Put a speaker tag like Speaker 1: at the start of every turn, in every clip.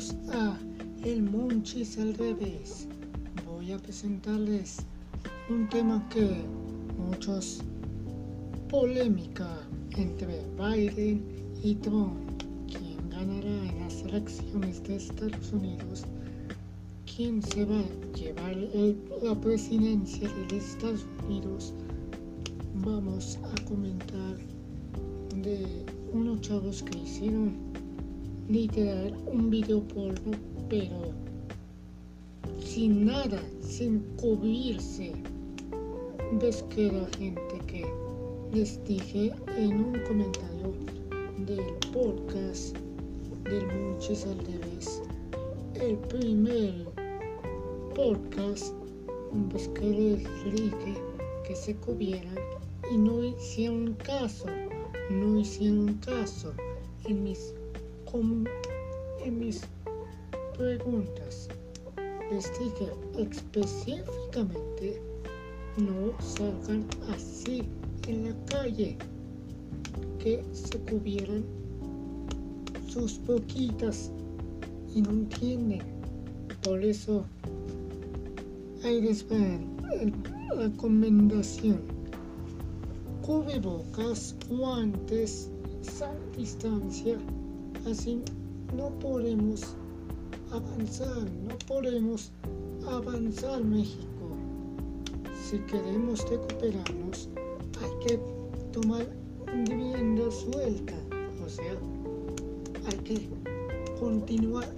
Speaker 1: A El Monchis al revés. Voy a presentarles un tema que muchos polémica entre Biden y Trump. ¿Quién ganará en las elecciones de Estados Unidos? ¿Quién se va a llevar la presidencia de Estados Unidos? Vamos a comentar de unos chavos que hicieron literal un video porno, pero sin nada, sin cubrirse. Ves que la gente que les dije en un comentario del podcast del Muchos al revés, el primer podcast, ves que les dije que se cubrieran y no hicieron caso, no hicieron caso en mis en mis preguntas dije específicamente no salgan así en la calle que se cubieran sus boquitas y no entienden por eso ahí les va la recomendación. Cubrebocas guantes san distancia Así no podemos avanzar, no podemos avanzar México. Si queremos recuperarnos, hay que tomar vivienda suelta, o sea, hay que continuar,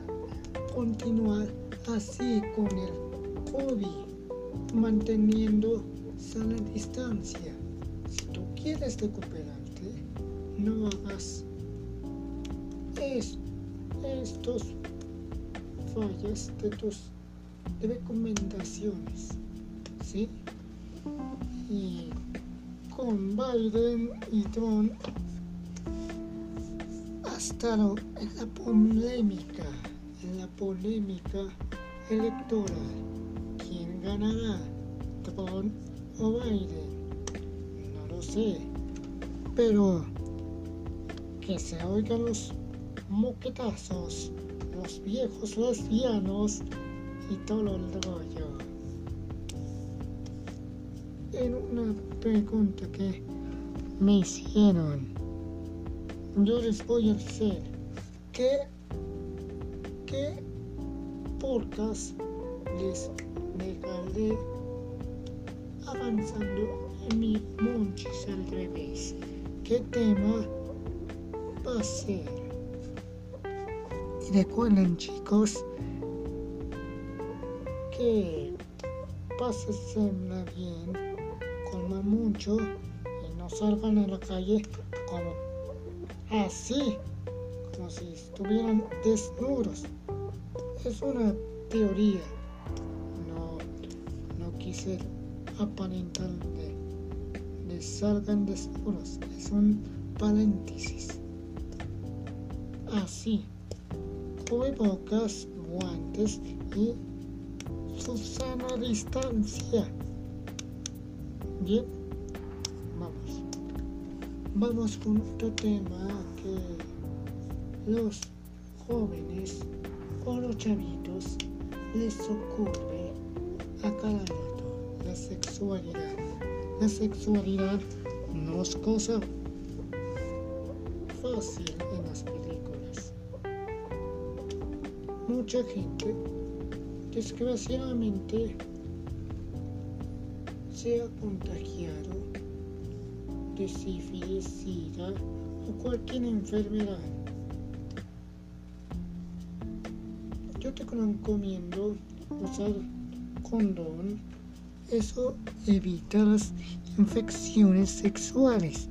Speaker 1: continuar así con el COVID, manteniendo sana distancia. Si tú quieres recuperarte, no hagas estos fallas de tus recomendaciones, ¿sí? Y con Biden y Trump ha estado en la polémica, en la polémica electoral. ¿Quién ganará? ¿Trump o Biden? No lo sé. Pero que se oigan los moquetazos, los viejos lesbianos y todo el rollo. En una pregunta que me hicieron, yo les voy a decir que, qué podcast les dejaré avanzando en mi monchis al revés. ¿Qué tema va a ser? Recuerden chicos que pásenla bien, coman mucho y no salgan a la calle como así, como si estuvieran desnudos. Es una teoría, no, no quise aparentar de salgan desnudos, es un paréntesis. Así cubrebocas, guantes y su sana distancia. Bien, vamos. Vamos con otro tema que los jóvenes o los chavitos les ocurre a cada rato la sexualidad. La sexualidad no es cosa fácil en las mucha gente desgraciadamente se ha contagiado de sífilis, sida o cualquier enfermedad. Yo te recomiendo usar condón. Eso evita las infecciones sexuales.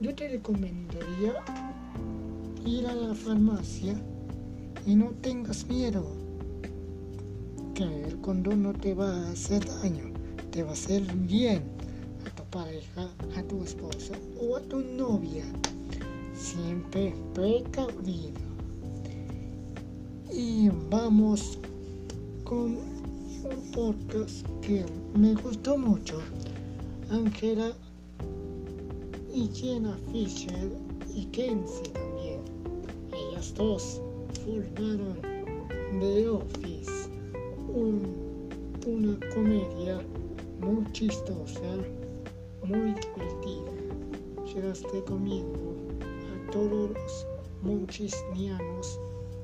Speaker 1: Yo te recomendaría ir a la farmacia y no tengas miedo, que el condón no te va a hacer daño, te va a hacer bien a tu pareja, a tu esposa o a tu novia. Siempre precavido. Y vamos con un podcast que me gustó mucho. Angela y Jenna Fisher y Kenzie los dos formaron The Office, una comedia muy chistosa, muy divertida. Se las recomiendo a todos los monchisnianos,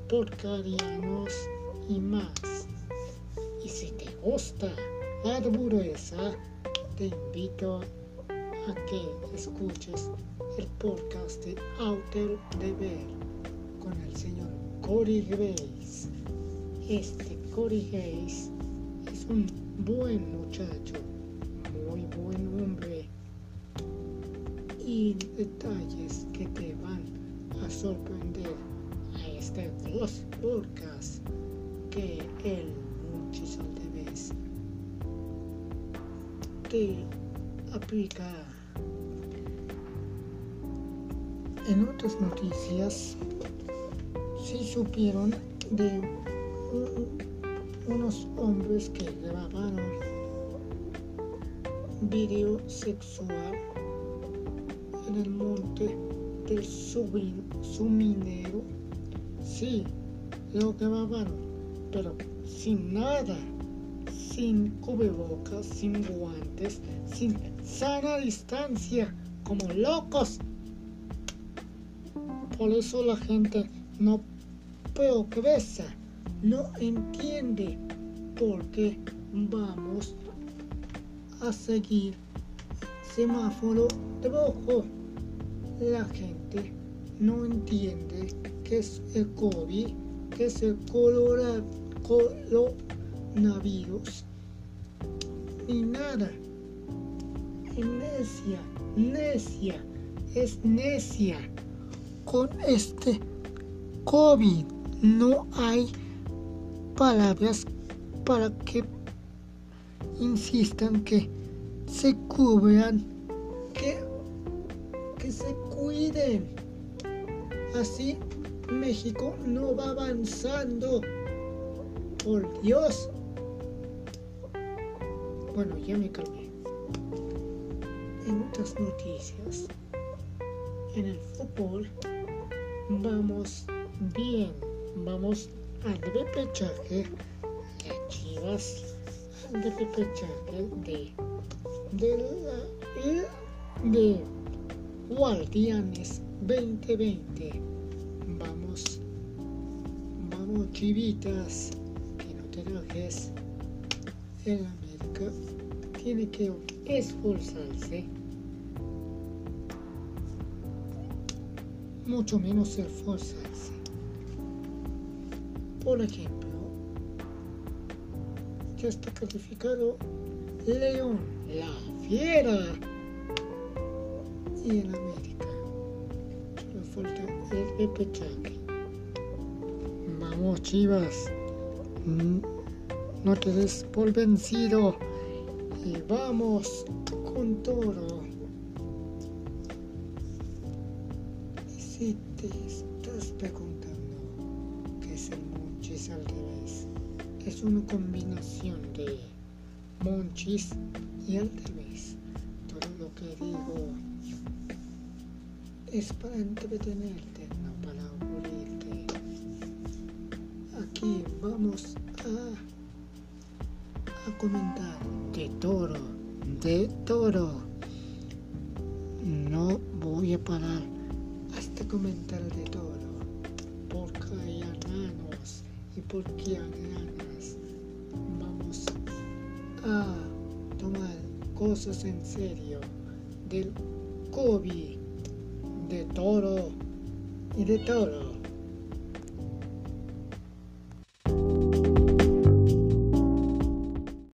Speaker 1: porcarianos y más. Y si te gusta la dureza, te invito a que escuches el podcast de Outer de Ver con el señor Cory Grace. Este Cory Grace es un buen muchacho, muy buen hombre y detalles que te van a sorprender a este dos podcasts que él muchísimas veces te aplica en otras noticias si supieron de unos hombres que grabaron video sexual en el monte del suminero. Sí, lo grabaron, pero sin nada, sin cubrebocas, sin guantes, sin sana distancia, como locos. Por eso la gente no progresa no entiende por qué vamos a seguir semáforo rojo. La gente no entiende qué es el COVID, qué es el coronavirus, ni nada. necia, necia, es necia. Con este COVID no hay palabras para que insistan que se cubran, que, que se cuiden. Así México no va avanzando. Por Dios. Bueno, ya me calmé. En otras noticias, en el fútbol, vamos bien, vamos al repechaje de Chivas, al repechaje de, de, la, de Guardianes 2020. Vamos, vamos chivitas, que no te dejes. El América tiene que esforzarse. Mucho menos esforzarse por ejemplo, ya está calificado León, la fiera. Y en América solo falta el repechaje. Vamos, Chivas. No te des por vencido. Y vamos con todo. Si te estás preguntando al revés. Es una combinación de monchis y al revés. Todo lo que digo es para entretenerte, no para aburrirte. Aquí vamos a, comentar de toro, de toro. No voy a parar hasta comentar de toro, porque hay hermanos y porque ganas vamos a tomar cosas en serio del COVID, de toro y de todo.